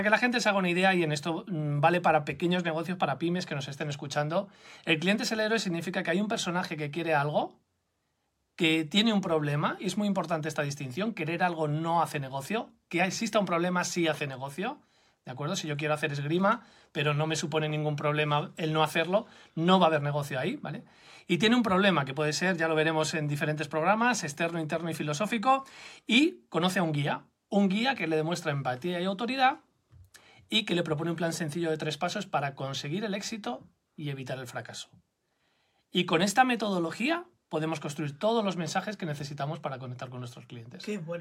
Para que la gente se haga una idea, y en esto mm, vale para pequeños negocios, para pymes que nos estén escuchando, el cliente es el héroe significa que hay un personaje que quiere algo, que tiene un problema, y es muy importante esta distinción, querer algo no hace negocio, que exista un problema sí hace negocio, ¿de acuerdo? Si yo quiero hacer esgrima, pero no me supone ningún problema el no hacerlo, no va a haber negocio ahí, ¿vale? Y tiene un problema que puede ser, ya lo veremos en diferentes programas, externo, interno y filosófico, y conoce a un guía, un guía que le demuestra empatía y autoridad, y que le propone un plan sencillo de tres pasos para conseguir el éxito y evitar el fracaso. Y con esta metodología podemos construir todos los mensajes que necesitamos para conectar con nuestros clientes. Bueno.